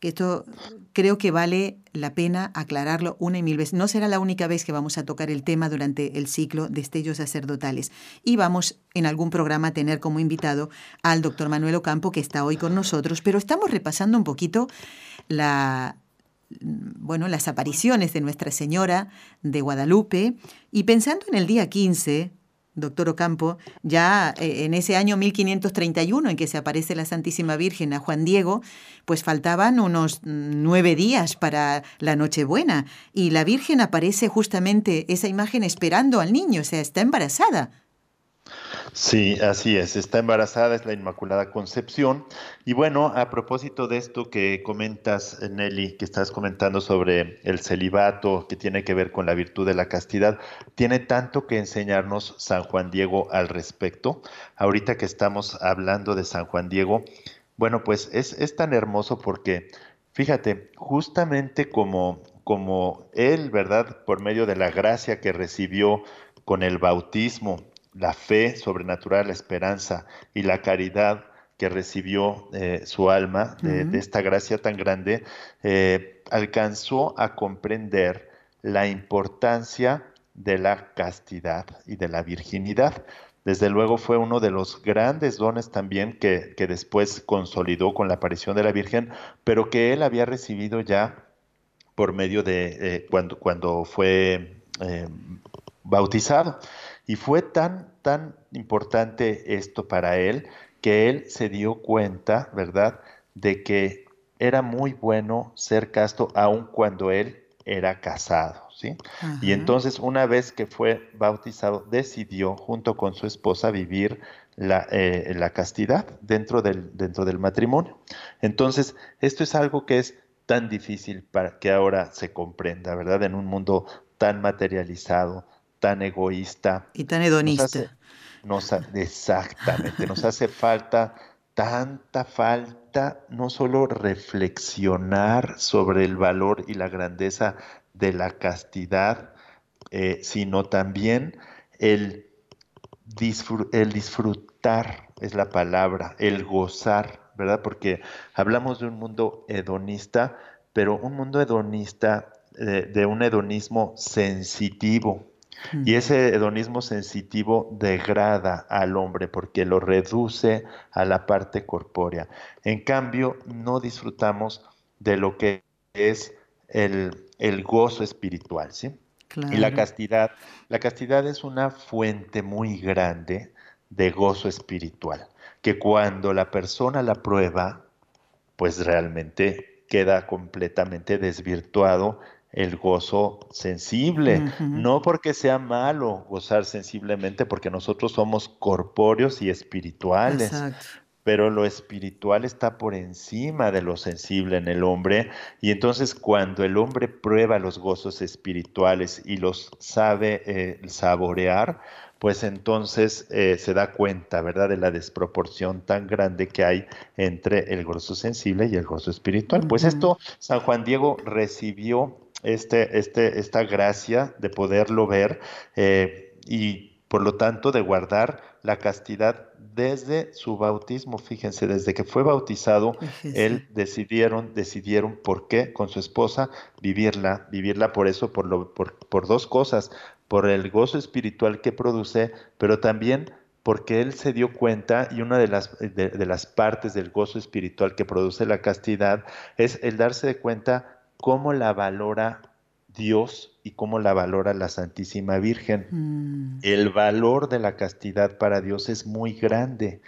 que esto creo que vale la pena aclararlo una y mil veces. No será la única vez que vamos a tocar el tema durante el ciclo de estellos sacerdotales. Y vamos en algún programa a tener como invitado al doctor Manuel Ocampo, que está hoy con nosotros, pero estamos repasando un poquito la, bueno, las apariciones de Nuestra Señora de Guadalupe y pensando en el día 15, doctor Ocampo, ya eh, en ese año 1531 en que se aparece la Santísima Virgen a Juan Diego, pues faltaban unos nueve días para la Nochebuena y la Virgen aparece justamente esa imagen esperando al niño, o sea, está embarazada. Sí, así es, está embarazada, es la Inmaculada Concepción. Y bueno, a propósito de esto que comentas, Nelly, que estás comentando sobre el celibato, que tiene que ver con la virtud de la castidad, tiene tanto que enseñarnos San Juan Diego al respecto. Ahorita que estamos hablando de San Juan Diego, bueno, pues es, es tan hermoso porque, fíjate, justamente como, como él, ¿verdad? Por medio de la gracia que recibió con el bautismo, la fe sobrenatural, la esperanza y la caridad que recibió eh, su alma de, esta gracia tan grande, eh, alcanzó a comprender la importancia de la castidad y de la virginidad. Desde luego fue uno de los grandes dones también que, después consolidó con la aparición de la Virgen, pero que él había recibido ya por medio de eh, cuando, cuando fue bautizado. Y fue tan, tan importante esto para él que él se dio cuenta, ¿verdad?, de que era muy bueno ser casto aun cuando él era casado, ¿sí? Y entonces una vez que fue bautizado, decidió junto con su esposa vivir la, eh, la castidad dentro del, dentro del matrimonio. Entonces, esto es algo que es tan difícil para que ahora se comprenda, ¿verdad? En un mundo tan materializado, tan egoísta. Y tan hedonista. Nos exactamente, nos hace falta tanta falta, no solo reflexionar sobre el valor y la grandeza de la castidad, eh, sino también el, el disfrutar, es la palabra, el gozar, ¿verdad? Porque hablamos de un mundo hedonista, pero un mundo hedonista, eh, de un hedonismo sensitivo, y ese hedonismo sensitivo degrada al hombre porque lo reduce a la parte corpórea. En cambio, no disfrutamos de lo que es el, gozo espiritual, ¿sí? Y la castidad, la castidad es una fuente muy grande de gozo espiritual, que cuando la persona la prueba, pues realmente queda completamente desvirtuado el gozo sensible, no porque sea malo gozar sensiblemente, porque nosotros somos corpóreos y espirituales, pero lo espiritual está por encima de lo sensible en el hombre, y entonces cuando el hombre prueba los gozos espirituales y los sabe eh, saborear, pues entonces eh, se da cuenta, ¿verdad?, de la desproporción tan grande que hay entre el gozo sensible y el gozo espiritual. Pues esto San Juan Diego recibió este, este, esta gracia de poderlo ver eh, y por lo tanto de guardar la castidad desde su bautismo. Fíjense, desde que fue bautizado, él decidieron, decidieron por qué con su esposa vivirla, vivirla por eso, por, lo, por, por dos cosas, por el gozo espiritual que produce, pero también porque él se dio cuenta y una de las, de las partes del gozo espiritual que produce la castidad es el darse de cuenta cómo la valora Dios y cómo la valora la Santísima Virgen. Mm. El valor de la castidad para Dios es muy grande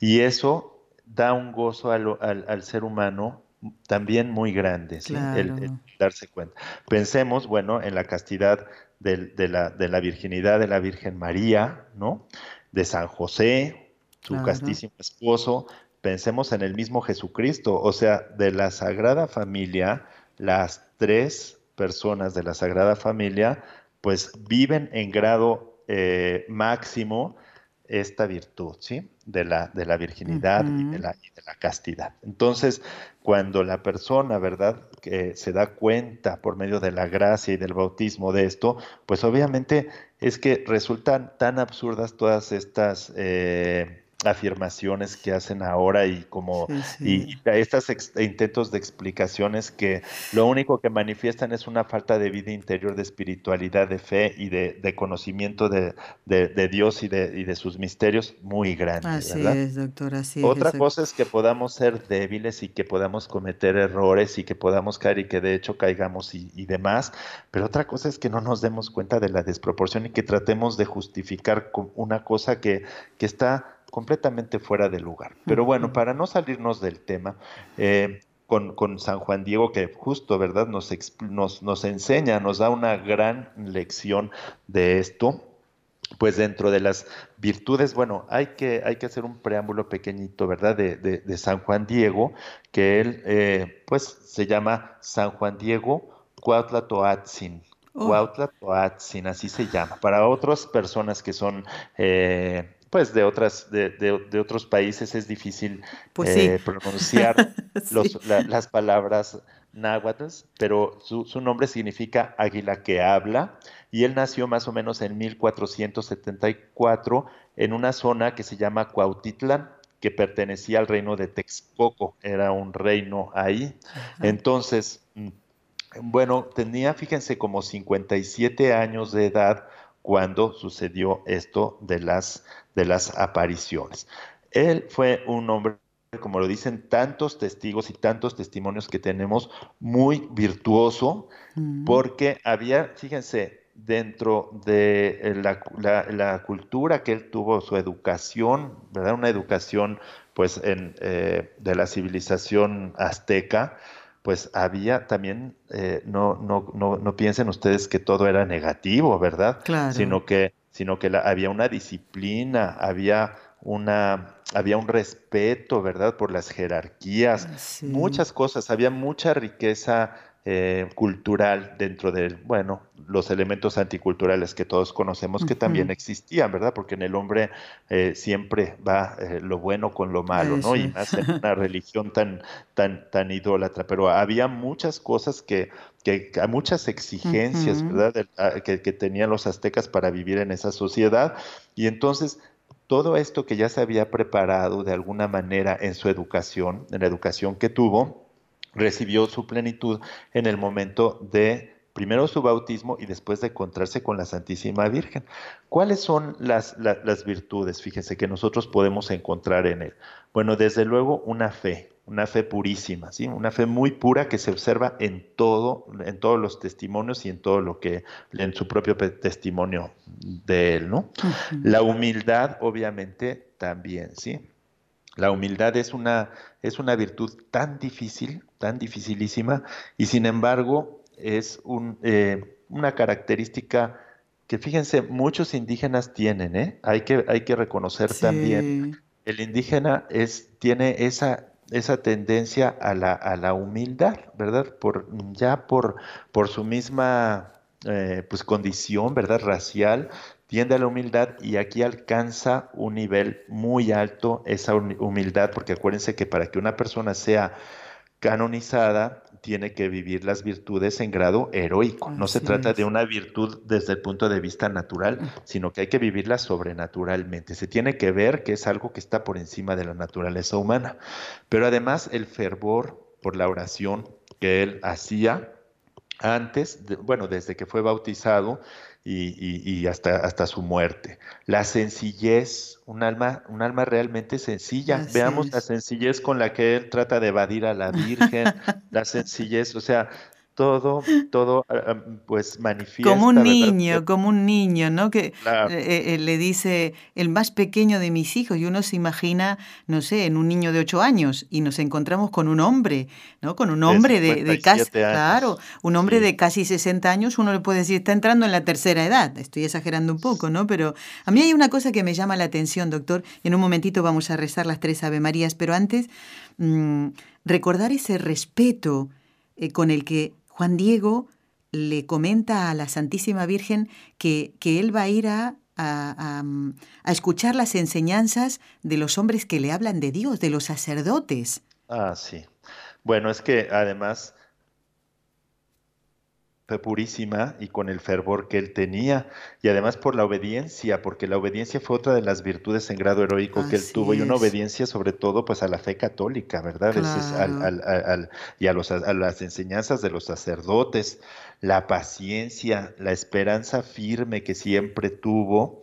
y eso da un gozo al, ser humano también muy grande, el, darse cuenta. Pensemos, bueno, en la castidad de, la, de, la, virginidad de la Virgen María, ¿no? De San José, su castísimo esposo. Pensemos en el mismo Jesucristo, o sea, de la Sagrada Familia, las tres personas de la Sagrada Familia, pues viven en grado eh, máximo esta virtud, ¿sí? De la, de la virginidad y, de la, castidad. Entonces, cuando la persona, ¿verdad?, que se da cuenta por medio de la gracia y del bautismo de esto, pues obviamente es que resultan tan absurdas todas estas... Eh, afirmaciones que hacen ahora y como y, estos intentos de explicaciones que lo único que manifiestan es una falta de vida interior de espiritualidad de fe y de, conocimiento de, Dios y de, sus misterios muy grandes así es doctor así otra cosa es que podamos ser débiles y que podamos cometer errores y que podamos caer y que de hecho caigamos y, y demás pero otra cosa es que no nos demos cuenta de la desproporción y que tratemos de justificar una cosa que, que está completamente fuera de lugar. Pero bueno, para no salirnos del tema, eh, con, con, San Juan Diego, que justo, ¿verdad?, nos, nos, nos enseña, nos da una gran lección de esto pues dentro de las virtudes, bueno, hay que, hay que hacer un preámbulo pequeñito, ¿verdad? De, de, San Juan Diego, que él, eh, pues, se llama San Juan Diego Cuautla Toatzin. Oh. Cuautla Toatzin, así se llama. Para otras personas que son eh, pues de otras de, de, otros países es difícil pues eh, pronunciar las palabras náhuatl, pero su, su, nombre significa águila que habla y él nació más o menos en 1474 en una zona que se llama Cuautitlán que pertenecía al reino de Texcoco, era un reino ahí. Entonces, mm, bueno, tenía, fíjense, como 57 años de edad cuando sucedió esto de las de las apariciones. Él fue un hombre, como lo dicen tantos testigos y tantos testimonios que tenemos, muy virtuoso, mm. porque había, fíjense, dentro de la, cultura que él tuvo, su educación, ¿verdad? Una educación, pues, en, eh, de la civilización azteca, pues había también, eh, no, no, no, no, piensen ustedes que todo era negativo, ¿verdad? Claro. Sino que sino que había una disciplina, había una había un respeto, ¿verdad? Por las jerarquías, muchas cosas, había mucha riqueza eh, cultural dentro de, bueno, los elementos anticulturales que todos conocemos que también existían, ¿verdad? Porque en el hombre eh, siempre va eh, lo bueno con lo malo, ¿no? Y más en una religión tan, tan, tan idólatra. Pero había muchas cosas que, que, muchas exigencias, ¿verdad? Ah, que, que tenían los aztecas para vivir en esa sociedad. Y entonces todo esto que ya se había preparado de alguna manera en su educación, en la educación que tuvo, recibió su plenitud en el momento de primero su bautismo y después de encontrarse con la Santísima Virgen. ¿Cuáles son las, las, virtudes, fíjense, que nosotros podemos encontrar en él? Bueno, desde luego una fe, una fe purísima, ¿sí? Una fe muy pura que se observa en todo, en todos los testimonios y en todo lo que, en su propio testimonio de él, ¿no? La humildad, obviamente, también, ¿sí? La humildad es una, es una virtud tan difícil, tan dificilísima, y sin embargo es un, eh, una característica que fíjense, muchos indígenas tienen, ¿eh? Hay que, hay que reconocer también, el indígena es, tiene esa, esa tendencia a la, a la humildad, ¿verdad? Por, ya por, por su misma eh, pues condición, ¿verdad? Racial, tiende a la humildad y aquí alcanza un nivel muy alto esa humildad, porque acuérdense que para que una persona sea canonizada, tiene que vivir las virtudes en grado heroico. no se trata de una virtud desde el punto de vista natural, sino que hay que vivirla sobrenaturalmente. Se tiene que ver que es algo que está por encima de la naturaleza humana. Pero además el fervor por la oración que él hacía antes, bueno, desde que fue bautizado, y, hasta, hasta su muerte. La sencillez, un alma, un alma realmente sencilla. Veamos la sencillez con la que él trata de evadir a la Virgen, la sencillez, o sea, todo, todo ah, ah, pues manifiesta. Como un niño, como un niño, ¿no? Que eh, eh, le dice el más pequeño de mis hijos y uno se imagina, no sé, en un niño de ocho años y nos encontramos con un hombre, ¿no? Con un hombre de, casi, claro, un hombre de casi 60 años, uno le puede decir, está entrando en la tercera edad, estoy exagerando un poco, ¿no? Pero a mí hay una cosa que me llama la atención, doctor, y en un momentito vamos a rezar las tres Ave Marías, pero antes, mm, recordar ese respeto eh, con el que Juan Diego le comenta a la Santísima Virgen que, que él va a ir a, a, escuchar las enseñanzas de los hombres que le hablan de Dios, de los sacerdotes. Ah, sí. Bueno, es que además fue purísima y con el fervor que él tenía, y además por la obediencia, porque la obediencia fue otra de las virtudes en grado heroico que él tuvo, y una obediencia sobre todo pues a la fe católica, ¿verdad? y a, los, a las enseñanzas de los sacerdotes, la paciencia, la esperanza firme que siempre tuvo,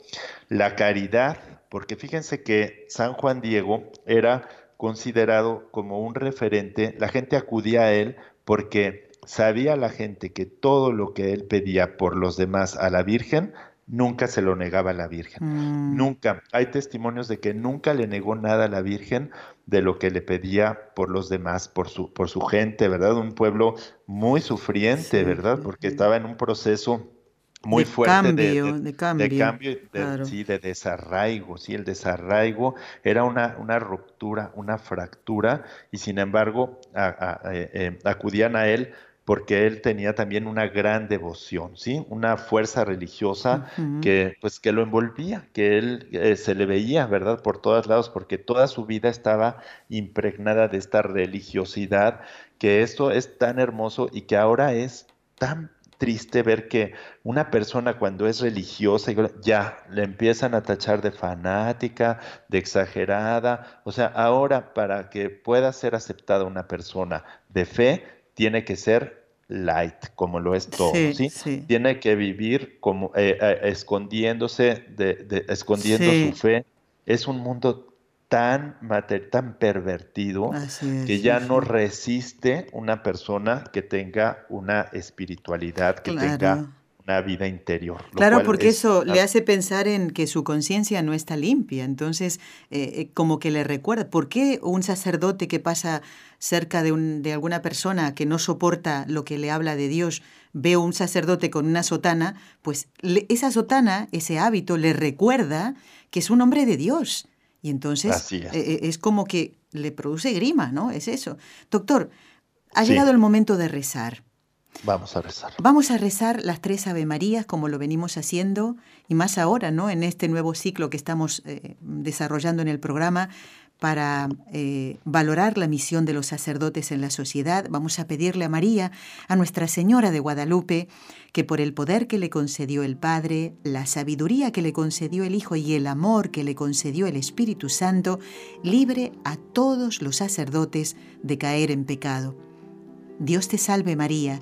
la caridad, porque fíjense que San Juan Diego era considerado como un referente, la gente acudía a él porque sabía la gente que todo lo que él pedía por los demás a la Virgen, nunca se lo negaba a la Virgen. Mm. Nunca. Hay testimonios de que nunca le negó nada a la Virgen de lo que le pedía por los demás, por su, por su gente, ¿verdad? Un pueblo muy sufriente, ¿verdad? Porque estaba en un proceso muy fuerte de, de, cambio, de, cambio sí, de desarraigo, sí, el desarraigo era una, una ruptura, una fractura, y sin embargo eh, eh, acudían a él porque él tenía también una gran devoción, ¿sí? Una fuerza religiosa que, pues, que lo envolvía, que él eh, se le veía, ¿verdad? Por todos lados, porque toda su vida estaba impregnada de esta religiosidad, que esto es tan hermoso y que ahora es tan triste ver que una persona cuando es religiosa ya le empiezan a tachar de fanática, de exagerada. O sea, ahora para que pueda ser aceptada una persona de fe, tiene que ser light, como lo es todo, ¿sí? Tiene que vivir como eh, eh, escondiéndose, de, escondiendo su fe. Es un mundo tan, tan pervertido que ya no resiste una persona que tenga una espiritualidad, que tenga una vida interior. Claro, porque eso le hace pensar en que su conciencia no está limpia. Entonces, eh, eh, como que le recuerda, ¿por qué un sacerdote que pasa cerca de, un, de alguna persona que no soporta lo que le habla de Dios, ve un sacerdote con una sotana, pues esa sotana, ese hábito, le recuerda que es un hombre de Dios. Y entonces eh, es. como que le produce grima, ¿no? Es eso. Doctor, ha llegado el momento de rezar. Vamos a rezar. Vamos a rezar las tres Ave Marías como lo venimos haciendo y más ahora, ¿no? En este nuevo ciclo que estamos eh, desarrollando en el programa para eh, valorar la misión de los sacerdotes en la sociedad, vamos a pedirle a María, a Nuestra Señora de Guadalupe, que por el poder que le concedió el Padre, la sabiduría que le concedió el Hijo y el amor que le concedió el Espíritu Santo, libre a todos los sacerdotes de caer en pecado. Dios te salve María,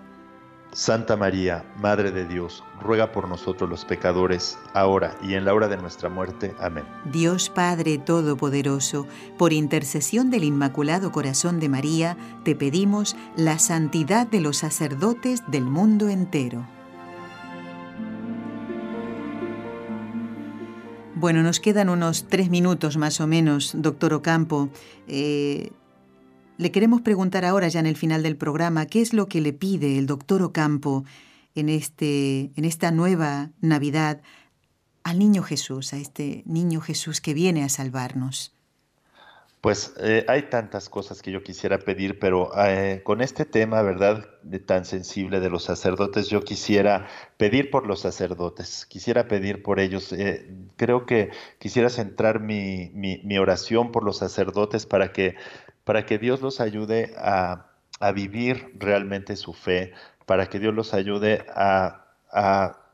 Santa María, Madre de Dios, ruega por nosotros los pecadores, ahora y en la hora de nuestra muerte. Amén. Dios Padre Todopoderoso, por intercesión del Inmaculado Corazón de María, te pedimos la santidad de los sacerdotes del mundo entero. Bueno, nos quedan unos tres minutos más o menos, doctor Ocampo. Eh, le queremos preguntar ahora, ya en el final del programa, qué es lo que le pide el doctor Ocampo en, este, en esta nueva Navidad al niño Jesús, a este niño Jesús que viene a salvarnos. Pues eh, hay tantas cosas que yo quisiera pedir, pero eh, con este tema, ¿verdad?, de tan sensible de los sacerdotes, yo quisiera pedir por los sacerdotes, quisiera pedir por ellos. Eh, creo que quisiera centrar mi, mi, oración por los sacerdotes para que para que Dios los ayude a, vivir realmente su fe, para que Dios los ayude a,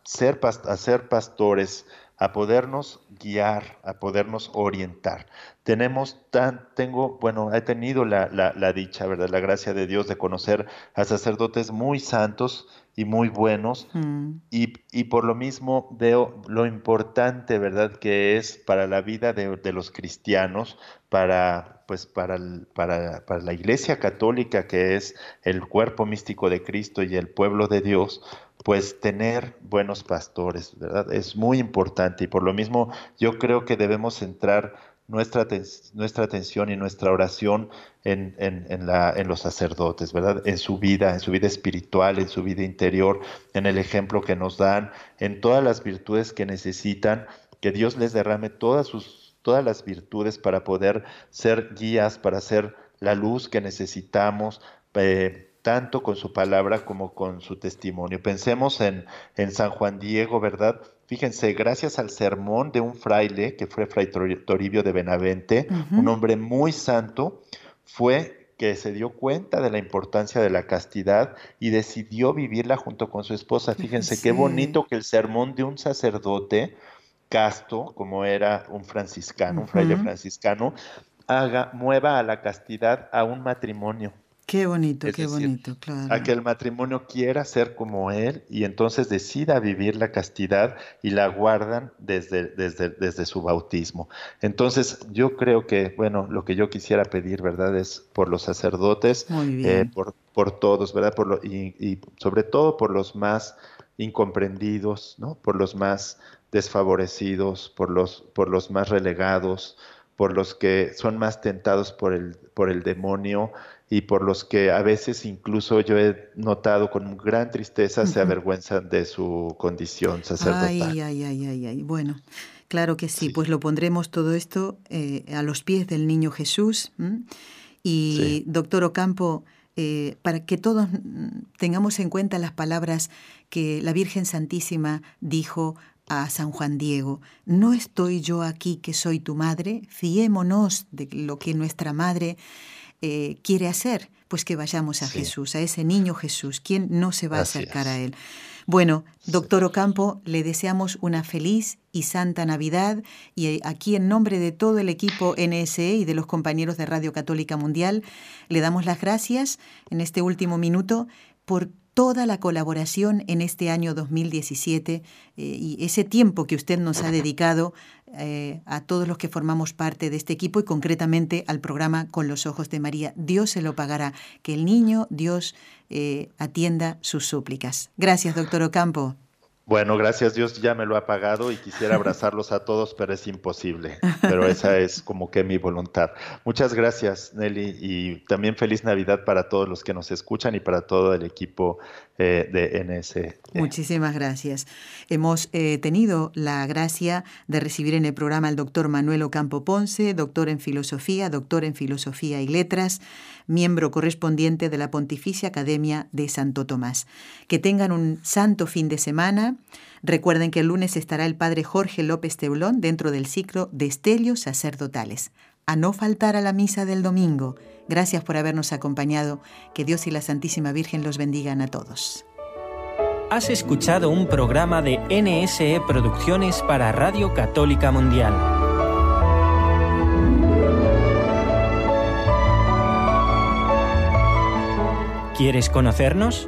ser, a ser pastores, a podernos guiar, a podernos orientar. Tenemos tan, tengo, bueno, he tenido la, la, dicha, ¿verdad? La gracia de Dios de conocer a sacerdotes muy santos y muy buenos mm. y, y, por lo mismo veo lo importante, ¿verdad? Que es para la vida de, de los cristianos, para, pues para, para, para, la Iglesia Católica, que es el cuerpo místico de Cristo y el pueblo de Dios, pues tener buenos pastores, ¿verdad? Es muy importante y por lo mismo yo creo que debemos centrar nuestra, nuestra atención y nuestra oración en, en, la, en los sacerdotes, ¿verdad? En su vida, en su vida espiritual, en su vida interior, en el ejemplo que nos dan, en todas las virtudes que necesitan, que Dios les derrame todas sus todas las virtudes para poder ser guías, para ser la luz que necesitamos, eh, tanto con su palabra como con su testimonio. Pensemos en, en San Juan Diego, ¿verdad? Fíjense, gracias al sermón de un fraile, que fue Fray Toribio de Benavente, un hombre muy santo, fue que se dio cuenta de la importancia de la castidad y decidió vivirla junto con su esposa. Fíjense qué bonito que el sermón de un sacerdote casto, como era un franciscano, un fraile franciscano, haga, mueva a la castidad a un matrimonio. Qué bonito, qué bonito, claro. A que el matrimonio quiera ser como él y entonces decida vivir la castidad y la guardan desde, desde, desde su bautismo. Entonces, yo creo que, bueno, lo que yo quisiera pedir, ¿verdad? Es por los sacerdotes, eh, por, por todos, ¿verdad? Por lo, y, y sobre todo por los más incomprendidos, ¿no? Por los más desfavorecidos, por los, por los más relegados, por los que son más tentados por el, por el demonio y por los que a veces incluso yo he notado con gran tristeza se avergüenzan de su condición sacerdotal. Ay, ay, ay, ay, ay. Bueno, claro que sí, pues lo pondremos todo esto eh, a los pies del niño Jesús. Y doctor Ocampo, eh, para que todos tengamos en cuenta las palabras que la Virgen Santísima dijo a San Juan Diego, ¿no estoy yo aquí que soy tu madre? Fiémonos de lo que nuestra madre eh, quiere hacer, pues que vayamos a Jesús, a ese niño Jesús, ¿quién no se va a acercar a él? Bueno, doctor Ocampo, le deseamos una feliz y santa Navidad y eh, aquí en nombre de todo el equipo NSE y de los compañeros de Radio Católica Mundial, le damos las gracias en este último minuto por toda la colaboración en este año 2017 eh, y ese tiempo que usted nos ha dedicado eh, a todos los que formamos parte de este equipo y concretamente al programa Con los Ojos de María. Dios se lo pagará. Que el niño, Dios, eh, atienda sus súplicas. Gracias, doctor Ocampo. Bueno, gracias Dios ya me lo ha pagado y quisiera abrazarlos a todos, pero es imposible. Pero esa es como que mi voluntad. Muchas gracias, Nelly, y también feliz Navidad para todos los que nos escuchan y para todo el equipo eh, de NS. Muchísimas gracias. Hemos eh, tenido la gracia de recibir en el programa al doctor Manuel Ocampo Ponce, doctor en filosofía, doctor en filosofía y letras, miembro correspondiente de la Pontificia Academia de Santo Tomás. Que tengan un santo fin de semana Recuerden que el lunes estará el padre Jorge López Teulón dentro del ciclo de Estelios Sacerdotales. A no faltar a la misa del domingo. Gracias por habernos acompañado. Que Dios y la Santísima Virgen los bendigan a todos. Has escuchado un programa de NSE Producciones para Radio Católica Mundial. ¿Quieres conocernos?